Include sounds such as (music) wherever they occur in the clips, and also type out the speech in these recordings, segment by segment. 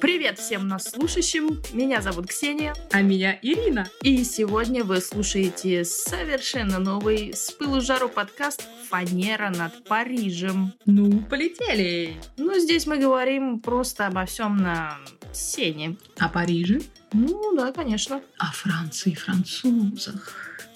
Привет всем нас слушающим. Меня зовут Ксения. А меня Ирина. И сегодня вы слушаете совершенно новый с пылу жару подкаст «Фанера над Парижем». Ну, полетели. Ну, здесь мы говорим просто обо всем на сене. О Париже? Ну, да, конечно. О Франции и французах.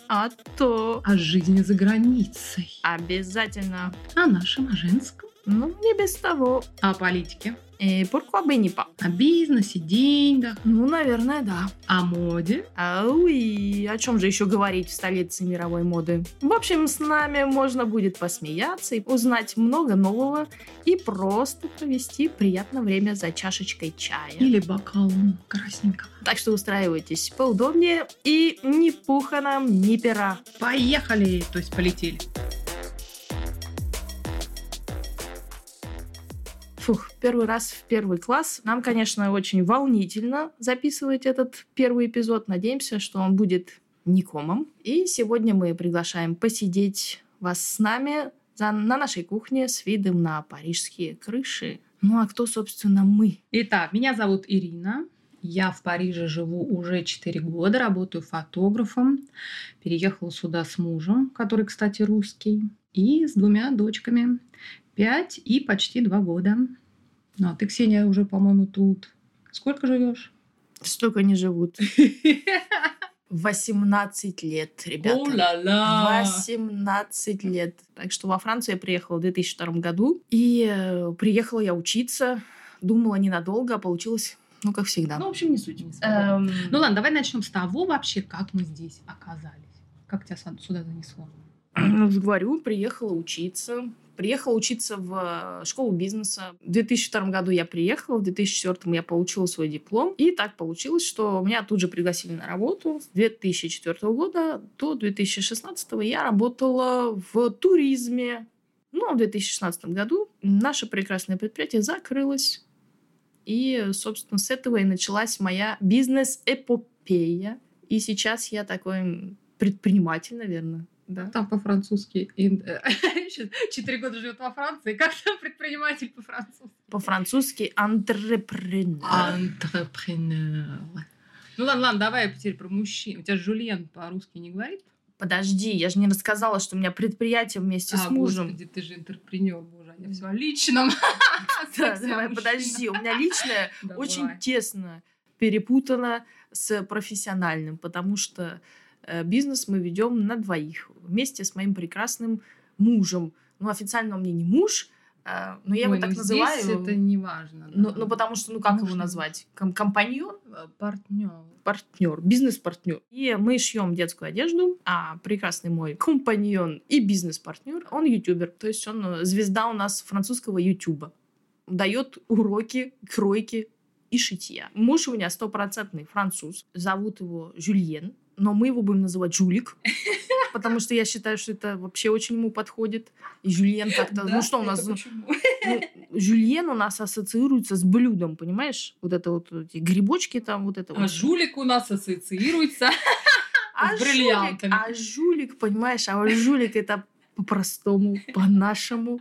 А то... О жизни за границей. Обязательно. О нашем, о женском. Ну, не без того. О политике. И pourquoi бы не па? О бизнесе, деньгах. Ну, наверное, да. О моде. Ау, и о чем же еще говорить в столице мировой моды? В общем, с нами можно будет посмеяться и узнать много нового и просто провести приятное время за чашечкой чая. Или бокалом красненького. Так что устраивайтесь поудобнее и ни пуха нам, ни пера. Поехали! То есть полетели. Фух, первый раз в первый класс. Нам, конечно, очень волнительно записывать этот первый эпизод. Надеемся, что он будет никомом. И сегодня мы приглашаем посидеть вас с нами за, на нашей кухне с видом на парижские крыши. Ну а кто, собственно, мы? Итак, меня зовут Ирина. Я в Париже живу уже 4 года, работаю фотографом. Переехала сюда с мужем, который, кстати, русский, и с двумя дочками. 5 и почти 2 года. Ну, а ты, Ксения, уже, по-моему, тут. Сколько живешь? Столько не живут. (laughs) 18 лет, ребята. О-ла-ла! 18 лет. Так что во Францию я приехала в 2002 году. И э, приехала я учиться. Думала ненадолго, а получилось, ну, как всегда. Ну, в общем, не суть. Не Эм, Ну ладно, давай начнем с того вообще, как мы здесь оказались. Как тебя сюда занесло? Ну, говорю, приехала учиться. Приехала учиться в э, школу бизнеса. В 2002 году я приехала, в 2004 я получила свой диплом. И так получилось, что меня тут же пригласили на работу. С 2004 года до 2016 я работала в туризме. Ну, а в 2016 году наше прекрасное предприятие закрылось. И, собственно, с этого и началась моя бизнес-эпопея. И сейчас я такой предприниматель, наверное. Да. Там по-французски. э, (laughs) Четыре года живет во Франции. Как там предприниматель по-французски? По-французски entrepreneur. Антрепренер. Ну ладно, ладно, давай теперь про мужчин. У тебя Жульен по-русски не говорит? Подожди, я же не рассказала, что у меня предприятие вместе с А, мужем. Господи, ты же интерпренер, боже, я все о личном. (laughs) Да, давай, подожди, у меня личное (laughs) очень тесно перепутано с профессиональным, потому что бизнес мы ведем на двоих вместе с моим прекрасным мужем. Ну, официально он мне не муж, э, но я Ой, его так ну называю. здесь это не важно. Ну, ну, потому что, ну, как его Муж, назвать? Ком- компаньон? Партнер. партнер, бизнес-партнер. И мы шьем детскую одежду, а прекрасный мой компаньон и бизнес-партнер, он ютубер. То есть он э, звезда у нас французского ютуба. Дает уроки кройки и шитья. Муж у меня стопроцентный француз. Зовут его Жюльен, но мы его будем называть Жулик, (laughs) потому что я считаю, что это вообще очень ему подходит. И Жюльен как-то... ну что у нас... ну, Жюльен у нас ассоциируется с блюдом, понимаешь? Вот это вот эти грибочки там, вот это А вот. жулик у нас ассоциируется. (laughs) А с бриллиантами. Жулик, а жулик, понимаешь, а жулик это по-простому, по-нашему.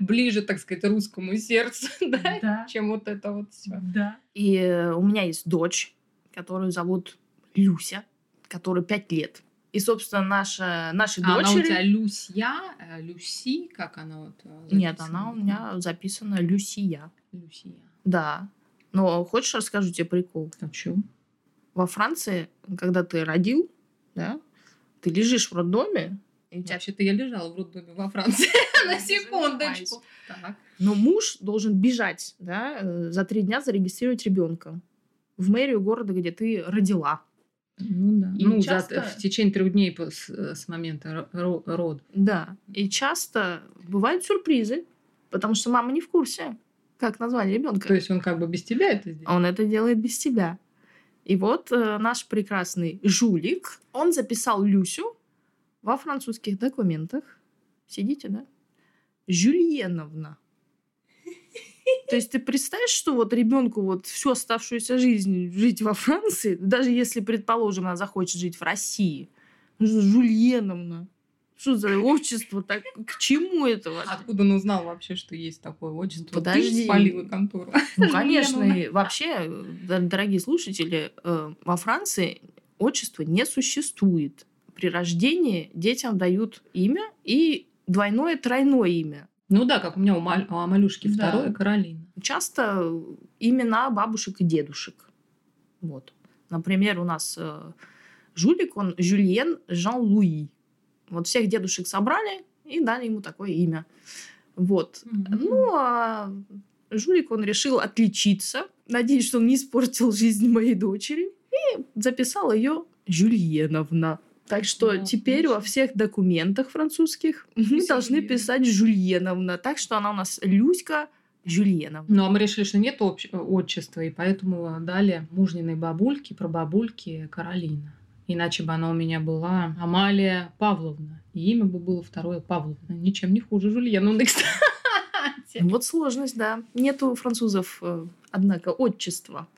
Ближе, так сказать, русскому сердцу, (laughs) да? Да. Чем вот это вот все. Да. И э, у меня есть дочь, которую зовут Люся, которой 5 лет. И, собственно, наша, наши А она у дочери... тебя Люсья, э, Люси, как она вот? э, Нет, записана? она у меня записана Люсия. Люсия. Да. Но хочешь, расскажу тебе прикол? Чё? Во Франции, когда ты родил, да, ты лежишь в роддоме, и тебя Вообще-то я лежала в роддоме во Франции. (laughs) На секундочку. Но муж должен бежать, да, э, за три дня зарегистрировать ребенка в мэрию города, где ты родила. Ну да. И Ну, за- часто- в течение трех дней с, э, с момента ро- ро- рода. Да. И часто бывают сюрпризы, потому что мама не в курсе, как назвали ребенка. То есть он как бы без тебя это сделал? Он это делает без тебя. И вот э, наш прекрасный жулик, он записал Люсю во французских документах. Сидите, да? Жюльеновна. То есть ты представишь, что вот ребенку вот всю оставшуюся жизнь жить во Франции, даже если, предположим, она захочет жить в России, ну, Жульеновна. Что за отчество? Так, к чему это вообще? Откуда он узнал вообще, что есть такое отчество? Подожди. Ты спалила контору. Ну, конечно, и вообще, д- дорогие слушатели, э, во Франции отчество не существует. При рождении детям дают имя и двойное, тройное имя. Ну да, как у меня у, Маль- у Амалюшки Да. второе Каролина. Часто имена бабушек и дедушек. Вот. Например, у нас э, жулик, он Жюльен Жан-Луи. Вот всех дедушек собрали и дали ему такое имя. Вот. Ну, а жулик, он решил отличиться. Надеюсь, что он не испортил жизнь моей дочери. И записал ее Жюльеновна. Так что Ну, теперь во отлично. всех документах французских мы должны Жюльен. писать Жюльеновна. Так что она у нас Люська Жюльеновна. Ну, а мы решили, что нет отчества, и поэтому дали мужниной бабульке, прабабульке Каролина. Иначе бы она у меня была Амалия Павловна. И имя бы было второе Павловна. Ничем не хуже Жульеновны, (laughs) кстати. Вот сложность, да. Нету французов, э, однако, отчества.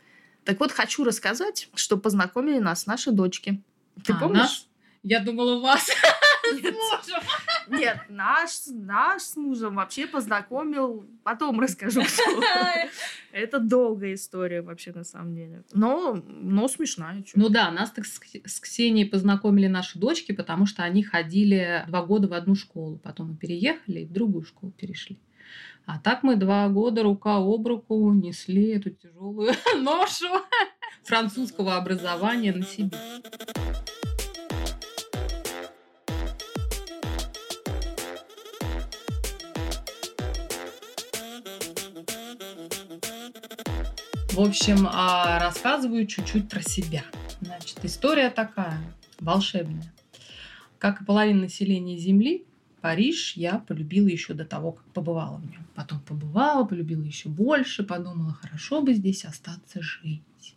Так вот, хочу рассказать, что познакомили нас наши дочки. Ты А, помнишь? нас? Я думала, вас (laughs) с Нет. мужем. Нет, наш, наш с мужем вообще познакомил. Потом расскажу. (laughs) Это долгая история вообще на самом деле. Но, но смешная. чё. Ну да, нас так с с Ксенией познакомили наши дочки, потому что они ходили два года в одну школу. Потом мы переехали и в другую школу перешли. А так мы два года рука об руку несли эту тяжелую (laughs) ношу французского образования на себе. В общем, а, рассказываю чуть-чуть про себя. Значит, история такая, волшебная. Как и половина населения Земли, Париж я полюбила еще до того, как побывала в нем. Потом побывала, полюбила еще больше, подумала, хорошо бы здесь остаться жить.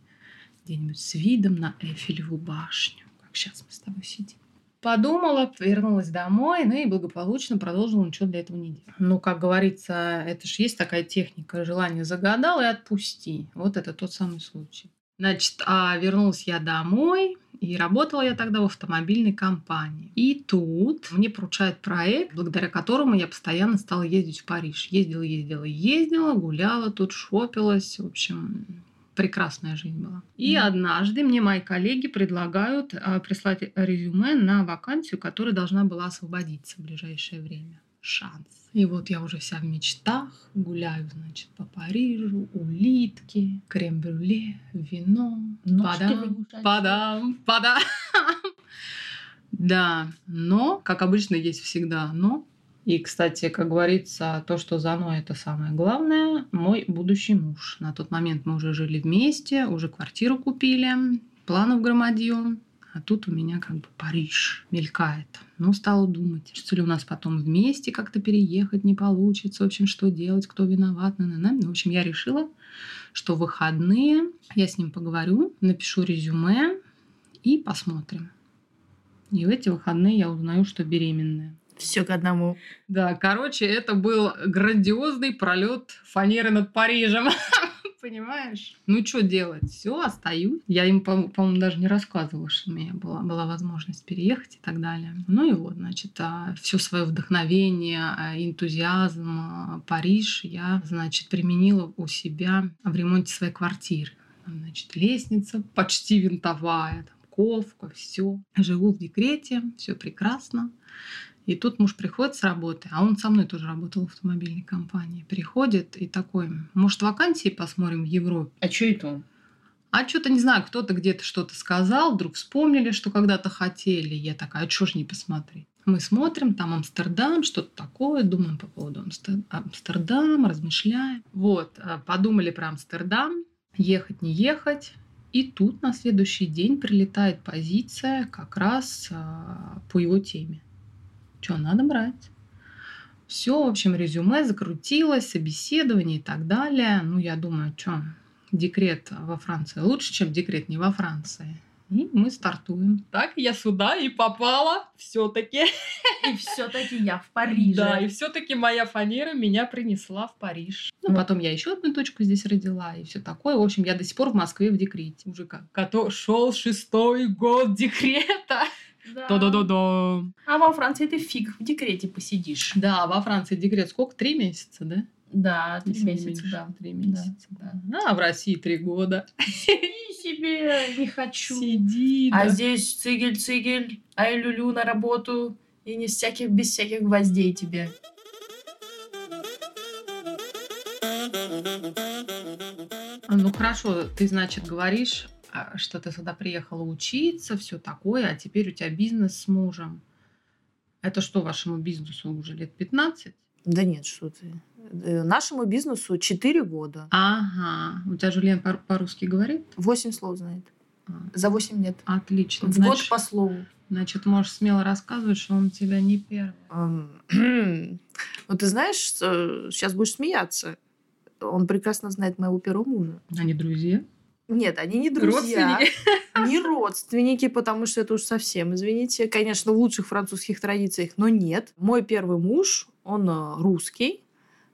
Где-нибудь с видом на Эйфелеву башню, как сейчас мы с тобой сидим. Подумала, вернулась домой, ну и благополучно продолжила ничего для этого не делать. Ну, как говорится, это же есть такая техника, желание загадал и отпусти. Вот это тот самый случай. Значит, а вернулась я домой, и работала я тогда в автомобильной компании. И тут мне поручают проект, благодаря которому я постоянно стала ездить в Париж. Ездила, ездила, ездила, гуляла тут, шопилась. В общем, прекрасная жизнь была. И Мгм. однажды мне мои коллеги предлагают а, прислать резюме на вакансию, которая должна была освободиться в ближайшее время. Шанс. И вот я уже вся в мечтах, гуляю, значит, по Парижу, улитки, крем-брюле, вино, Ножки падам, падам, падам. Да, но, как обычно, есть всегда но. И, кстати, как говорится, то, что за но, это самое главное. Мой будущий муж. На тот момент мы уже жили вместе, уже квартиру купили, планов громадье. А тут у меня как бы Париж мелькает. Ну, стала думать, что ли у нас потом вместе как-то переехать не получится. В общем, что делать, кто виноват. На-на-на. Ну, В общем, я решила, что в выходные я с ним поговорю, напишу резюме и посмотрим. И в эти выходные я узнаю, что беременная. Все к одному. Да, короче, это был грандиозный пролет фанеры над Парижем. (laughs) Понимаешь? Ну, что делать? Все, остаюсь. Я им, по- по-моему, даже не рассказывала, что у меня была, была возможность переехать и так далее. Ну и вот, значит, все свое вдохновение, а, энтузиазм, а, Париж я, значит, применила у себя в ремонте своей квартиры. Значит, лестница почти винтовая, там, ковка, все. Живу в декрете, все прекрасно. И тут муж приходит с работы, а он со мной тоже работал в автомобильной компании. Приходит и такой, может, вакансии посмотрим в Европе? А что это он? А что-то, не знаю, кто-то где-то что-то сказал, вдруг вспомнили, что когда-то хотели. Я такая, а чё ж не посмотреть? Мы смотрим, там Амстердам, что-то такое, думаем по поводу Амстер- Амстердама, размышляем. Вот, а, подумали про Амстердам, ехать, не ехать. И тут на следующий день прилетает позиция как раз а, по его теме. Что, надо брать. Все, в общем, резюме закрутилось, собеседование и так далее. Ну, я думаю, что, декрет во Франции лучше, чем декрет не во Франции. И мы стартуем. Так я сюда и попала все-таки. И все-таки я в (laughs) Париже. Да, и все-таки моя фанера меня принесла в Париж. Ну, потом я еще одну точку здесь родила, и все такое. В общем, я до сих пор в Москве в декрете. Уже как шел шестой год декрета. Да. Да-да-да-да. А во Франции ты фиг в декрете посидишь. Да, во Франции декрет сколько? Три месяца, да? Да, три месяца, меньше. да. Три Да, месяца. да. А в России три года. И себе не хочу. Сиди, А да. здесь цигель-цигель, ай люлю на работу, и не всяких, без всяких гвоздей тебе. Ну хорошо, ты, значит, говоришь, а, что ты сюда приехала учиться, все такое, а теперь у тебя бизнес с мужем. Это что, вашему бизнесу уже лет 15? Да нет, что ты. Э, Нашему бизнесу 4 года. Ага. У тебя Жульен по- по-русски говорит? 8 слов знает. А, За 8 лет. Отлично. В Значит, год по слову. значит, можешь смело рассказывать, что он у тебя не первый. (clears throat) Ну, ты знаешь, сейчас будешь смеяться. Он прекрасно знает моего первого мужа. Они друзья? Нет, они не друзья. (laughs) Не родственники, потому что это уж совсем, извините. Конечно, в лучших французских традициях, но нет. Мой первый муж, он э, русский.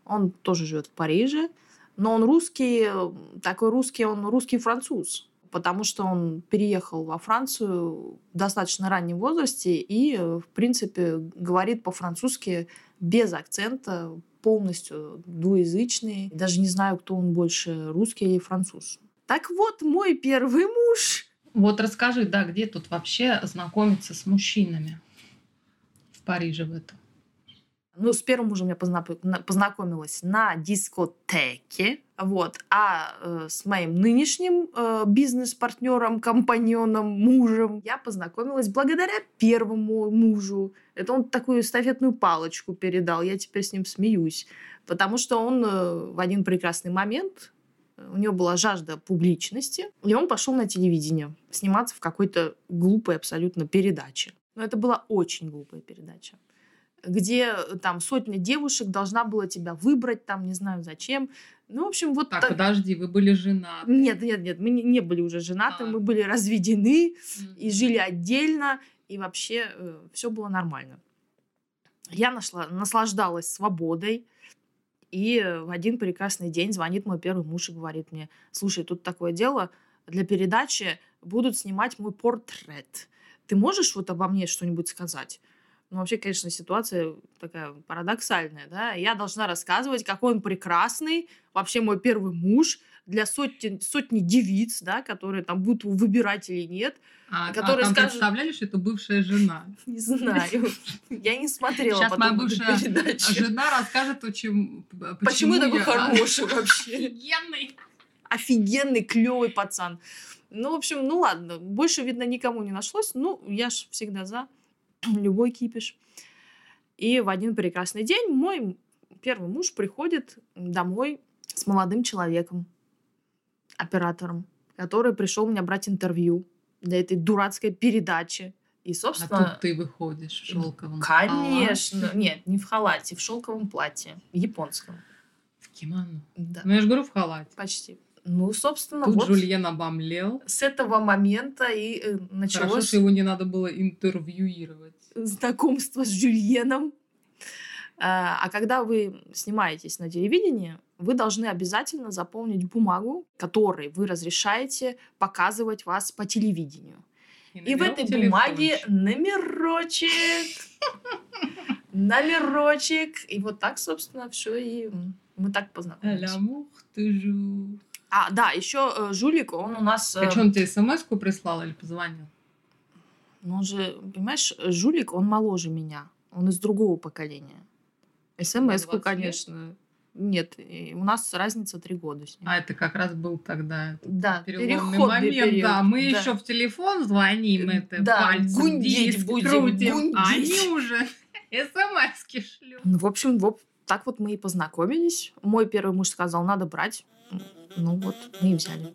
Он тоже живет в Париже. Но он русский, э, такой русский, он русский француз. Потому что он переехал во Францию в достаточно раннем возрасте и, э, в принципе, говорит по-французски без акцента, полностью двуязычный. Даже не знаю, кто он больше, русский или француз. Так вот, мой первый муж Вот расскажи, да, где тут вообще знакомиться с мужчинами? В Париже в этом. Ну, с первым мужем я познакомилась на дискотеке. Вот. А э, с моим нынешним э, бизнес-партнером, компаньоном, мужем я познакомилась благодаря первому мужу. Это он такую эстафетную палочку передал. Я теперь с ним смеюсь. Потому что он э, в один прекрасный момент, у него была жажда публичности, и он пошел на телевидение сниматься в какой-то глупой абсолютно передаче. Но это была очень глупая передача где э, там сотня девушек должна была тебя выбрать, там не знаю зачем. Ну, в общем, вот Так, так. подожди, вы были женаты? Нет, нет, нет, мы не, не были уже женаты, А. мы были разведены Мгм. и жили отдельно, и вообще все было нормально. Я нашла, наслаждалась свободой, и э, в один прекрасный день звонит мой первый муж и говорит мне, слушай, тут такое дело, для передачи будут снимать мой портрет. Ты можешь вот обо мне что-нибудь сказать? Ну, вообще, конечно, ситуация такая парадоксальная, да. Я должна рассказывать, какой он прекрасный, вообще мой первый муж для сотни, сотни девиц, да, которые там будут выбирать или нет. А, а которые там скажут- представляли, что это бывшая жена? (laughs) Не знаю. Я не смотрела Сейчас моя бывшая жена расскажет, Почему я такой хороший (laughs) вообще? Офигенный. Офигенный, клевый пацан. Ну, в общем, ну ладно. Больше, видно, никому не нашлось. Ну, я ж всегда за (clears throat) любой кипиш. И в один прекрасный день мой первый муж приходит домой с молодым человеком, оператором, который пришел меня брать интервью для этой дурацкой передачи. И, А собственно, тут ты выходишь в шелковом Конечно. халате, Нет, не в халате, в шелковом платье. Японском. В кимоно. Да, Ну, я же говорю, в халате. почти. Ну, собственно, Тут вот Жульен обомлел. с этого момента и э, Хорошо, началось что его не надо было интервьюировать. знакомство с Жюльеном. А а когда вы снимаетесь на телевидении, вы должны обязательно заполнить бумагу, которой вы разрешаете показывать вас по телевидению. И в навел этой бумаге телефончик. номерочек. Номерочек. И вот так, собственно, все и мы так познакомились. А, да, еще Жулик, он у нас... э, А он тебе смс-ку прислал или позвонил? Ну, он же, понимаешь, Жулик, он моложе меня. Он из другого поколения. СМС-ку, 20 лет? конечно. Нет, у нас разница три года с ним. А это как раз был тогда да, переломный момент. период. Да, мы да. еще в телефон звоним, это Да, пальцем гундеть диск будем, крутим, а гундеть. они уже (laughs) смс-ки шлют. Ну, в общем, вот так вот мы и познакомились. Мой первый муж сказал, надо брать. Ну вот, мы и взяли.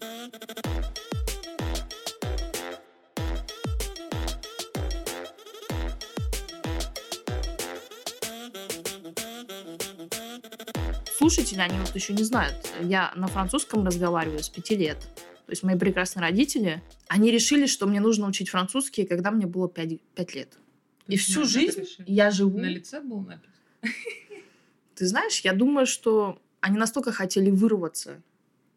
Слушатели, они вот еще не знают. Я на французском разговариваю с пяти лет. То есть мои прекрасные родители, они решили, что мне нужно учить французский, когда мне было пять, пять лет. И всю на это жизнь решили? я живу На лице было написано? (laughs) ты знаешь, я думаю, что они настолько хотели вырваться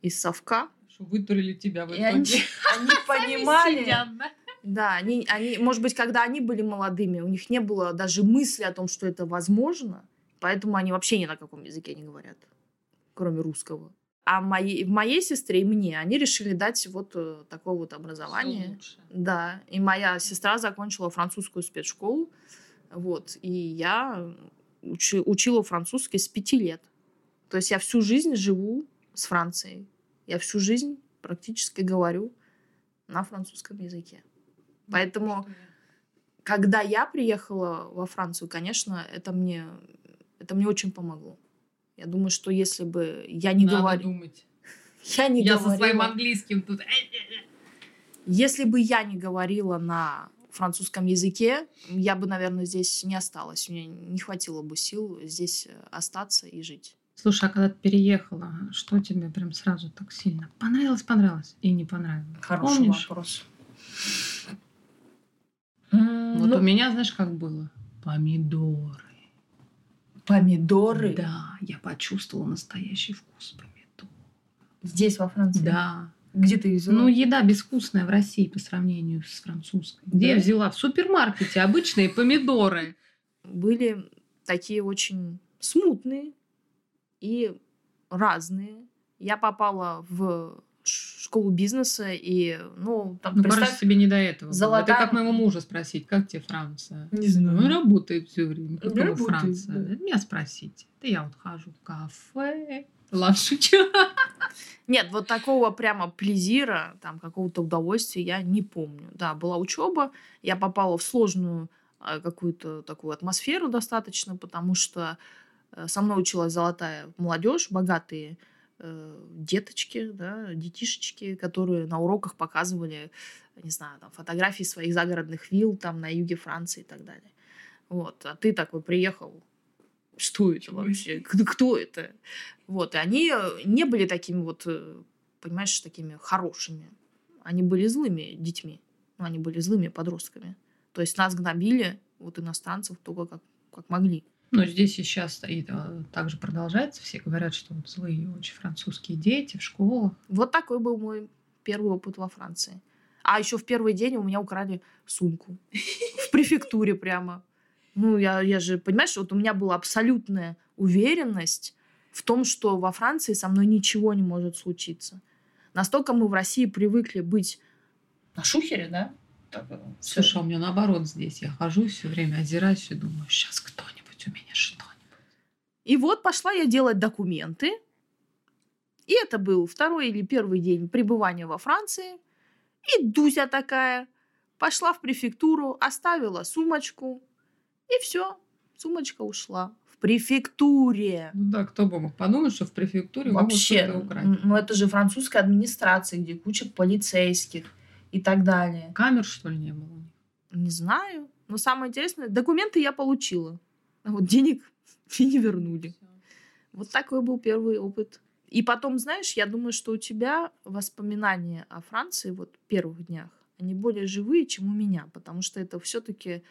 из совка, Что вытурили тебя в и они, итоге. (laughs) они понимали, Сидят, да? Да, они, они, может быть, когда они были молодыми, у них не было даже мысли о том, что это возможно, поэтому они вообще ни на каком языке не говорят, кроме русского. А моей, моей сестре и мне они решили дать вот э, такое вот образование. Да, и моя сестра закончила французскую спецшколу, вот, и я учи, учила французский с пяти лет. То есть я всю жизнь живу с Францией. Я всю жизнь практически говорю на французском языке. Поэтому, когда я приехала во Францию, конечно, это мне, это мне очень помогло. Я думаю, что если бы я не говорила... думать. (laughs) Я не я говорила... со своим английским тут... Если бы я не говорила на французском языке, я бы, наверное, здесь не осталась. У меня не хватило бы сил здесь э, остаться и жить. Слушай, а когда ты переехала, что тебе прям сразу так сильно понравилось, понравилось и не понравилось? Хороший Помнишь? вопрос. Вот Ну, у меня, знаешь, как было? Помидоры. Помидоры Да, я почувствовала настоящий вкус помидор. здесь, во Франции. Да. Где ты взяла? Ну, еда безвкусная в России по сравнению с французской. Где я Да? взяла? В супермаркете обычные помидоры. были такие очень смутные и разные. Я попала в школу бизнеса и, ну, там, Ну, представь, тебе не до этого. золотая- Это как моего мужа спросить, как тебе Франция? Не знаю. Он работает все время. Как Работает, Франция? да. Меня спросите. Да я вот хожу в кафе, лашичу. Нет, вот такого прямо плезира, там, какого-то удовольствия я не помню. Да, была учеба, я попала в сложную э, какую-то такую атмосферу достаточно, потому что э, со мной училась золотая молодежь, богатые деточки, да, детишечки, которые на уроках показывали, не знаю, там, фотографии своих загородных вилл там на юге Франции и так далее. Вот, а ты такой приехал, что это вообще? Кто, кто это? Вот, и они э, не были такими вот, э, понимаешь, такими хорошими. Они были злыми детьми. Ну, они были злыми подростками. То есть нас гнобили, вот иностранцев, только как, как могли. Но здесь и сейчас стоит, а, также продолжается. Все говорят, что вот злые очень французские дети в школах. Вот такой был мой первый опыт во Франции. А еще в первый день у меня украли сумку. В префектуре прямо. Ну, я, я же, понимаешь, вот у меня была абсолютная уверенность в том, что во Франции со мной ничего не может случиться. Настолько мы в России привыкли быть на шухере, да? Так, э. Слушай, а у меня наоборот здесь. Я хожу все время, озираюсь и думаю, сейчас кто-нибудь у меня что-нибудь. И вот пошла я делать документы. И это был второй или первый день пребывания во Франции. И Дуся такая пошла в префектуру, оставила сумочку. И все, сумочка ушла. В префектуре. Ну да, кто бы мог подумать, что в префектуре Вообще, могут н- ну это же французская администрация, где куча полицейских и так далее. Камер, что ли, не было у них? Не знаю. Но самое интересное, документы я получила. А вот денег (laughs) мне не вернули. Вот такой был первый опыт. И потом, знаешь, я думаю, что у тебя воспоминания о Франции вот первых днях, они более живые, чем у меня, потому что это все-таки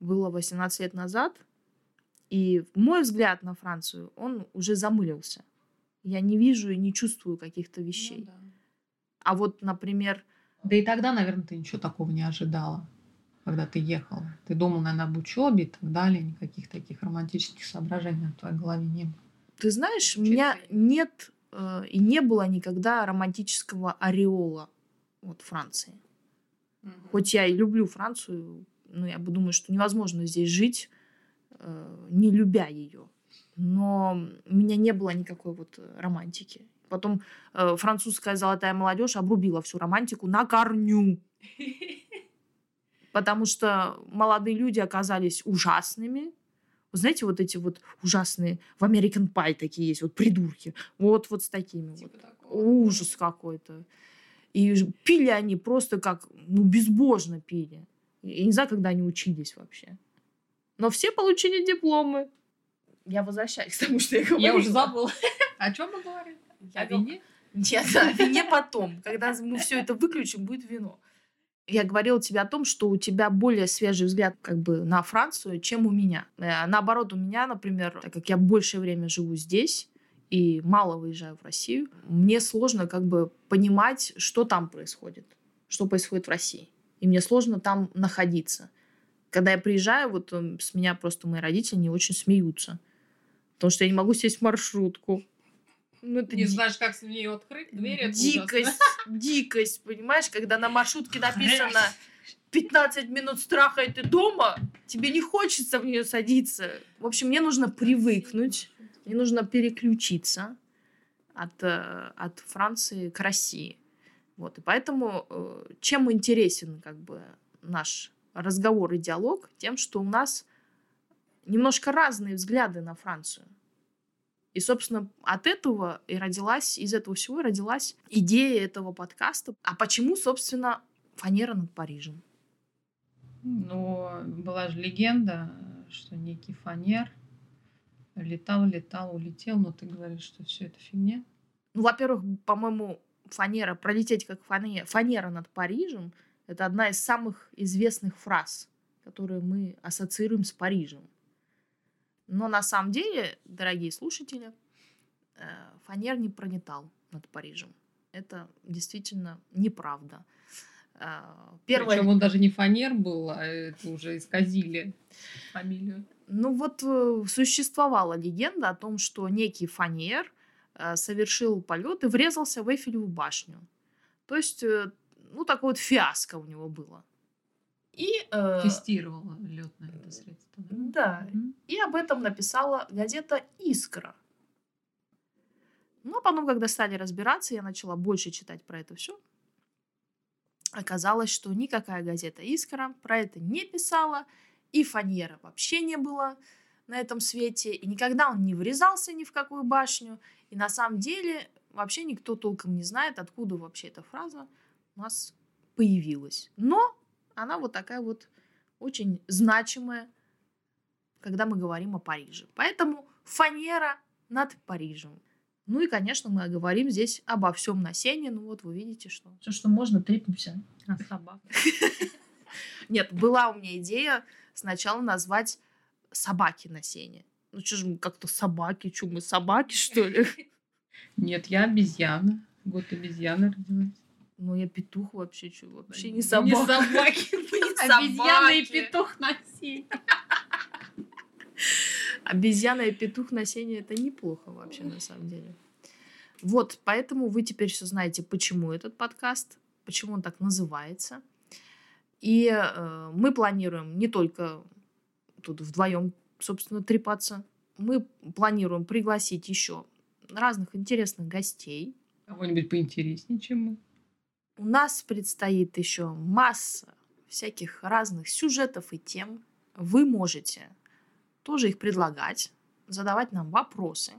было 18 лет назад, и мой взгляд на Францию, он уже замылился. Я не вижу и не чувствую каких-то вещей. Ну да. А вот, например, Да и тогда, наверное, ты ничего такого не ожидала, когда ты ехала. Ты думал, наверное, об учебе и так далее. Никаких таких романтических соображений в твоей голове не было. Ты знаешь, у Учиться меня и- нет э, и не было никогда романтического ореола вот Франции. Хоть я и люблю Францию, но я бы думаю, что невозможно здесь жить, э, не любя ее. Но у меня не было никакой вот э, романтики. Потом э, французская золотая молодежь обрубила всю романтику на корню. (laughs) Потому что молодые люди оказались ужасными. Вы знаете, вот эти вот ужасные в American Pie такие есть, вот придурки. Вот, вот с такими вот. Ужас какой-то. И пили они просто как, ну, безбожно пили. Я не знаю, когда они учились вообще. Но все получили дипломы. Я возвращаюсь к тому, что я говорила. Я уже забыла. (laughs) О чем мы говорим? Я О вине? Нет, (laughs) да, вине потом. Когда мы все это выключим, будет вино. Я говорила тебе о том, что у тебя более свежий взгляд как бы на Францию, чем у меня. Э, Наоборот, у меня, например, так как я большее время живу здесь и мало выезжаю в Россию, мне сложно как бы понимать, что там происходит, что происходит в России. и мне сложно там находиться. Когда я приезжаю, вот э, с меня просто мои родители не очень смеются. Потому что я не могу сесть в маршрутку. Ну, это не ди... знаешь, как с нее открыть дверь. Это дикость, ужасно. дикость, понимаешь, когда на маршрутке написано 15 минут страха, и ты дома, тебе не хочется в нее садиться. В общем, мне нужно привыкнуть, мне нужно переключиться от, э, от Франции к России. Вот, и поэтому э, чем интересен как бы наш разговор и диалог? Тем, что у нас немножко разные взгляды на Францию. И, собственно, от этого и родилась, из этого всего и родилась идея этого подкаста. А почему, собственно, фанера над Парижем? Ну, была же легенда, что некий фанер летал, летал, улетел, но ты говоришь, что все это фигня. Ну, во-первых, по-моему, фанера, пролететь как фанера, фанера над Парижем, это одна из самых известных фраз, которые мы ассоциируем с Парижем. Но на самом деле, дорогие слушатели, э, фанер не пролетал над Парижем. Это действительно неправда. Э, первое... Причем он даже не фанер был, а это уже исказили фамилию. Ну вот э, существовала легенда о том, что некий фанер совершил полет и врезался в Эйфелеву башню. То есть, ну, такое вот фиаско у него было. И, э, Тестировала летное это средство. Да. да. Mm-hmm. И об этом написала газета «Искра». Ну, а потом, когда стали разбираться, я начала больше читать про это все. Оказалось, что никакая газета «Искра» про это не писала, и фанера вообще не было на этом свете, и никогда он не врезался ни в какую башню, и на самом деле вообще никто толком не знает, откуда вообще эта фраза у нас появилась. Но она вот такая вот очень значимая, когда мы говорим о Париже. Поэтому фанера над Парижем. Ну и, конечно, мы говорим здесь обо всем на сене. Ну вот вы видите, что... Все, что можно, трепнемся. А собак? (laughs) Нет, была у меня идея сначала назвать собаки на сене. Ну что же мы как-то собаки, что мы собаки, что ли? Нет, я обезьяна. Вот обезьяна родилась. Ну, я петух вообще, что вообще не собака. (laughs) Не собаки, обезьяна и петух на сене. Обезьяна и петух на сене это неплохо вообще на самом деле. Вот, поэтому вы теперь все знаете, почему этот подкаст, почему он так называется. И э, мы планируем не только тут вдвоем собственно, трепаться. Мы планируем пригласить еще разных интересных гостей. Кого-нибудь поинтереснее, чем мы. У нас предстоит еще масса всяких разных сюжетов и тем. Вы можете тоже их предлагать, задавать нам вопросы.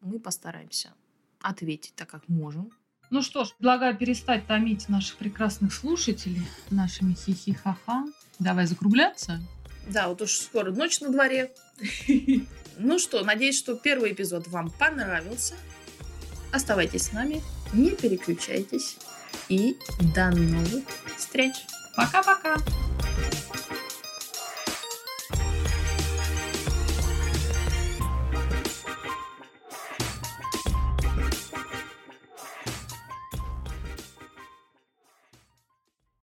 Мы постараемся ответить так, как можем. Ну что ж, предлагаю перестать томить наших прекрасных слушателей нашими хихи-ха-ха. Давай закругляться. Да, вот уж скоро ночь на дворе. (laughs) Ну что, надеюсь, что первый эпизод вам понравился. Оставайтесь с нами, не переключайтесь. И до новых встреч. Пока-пока.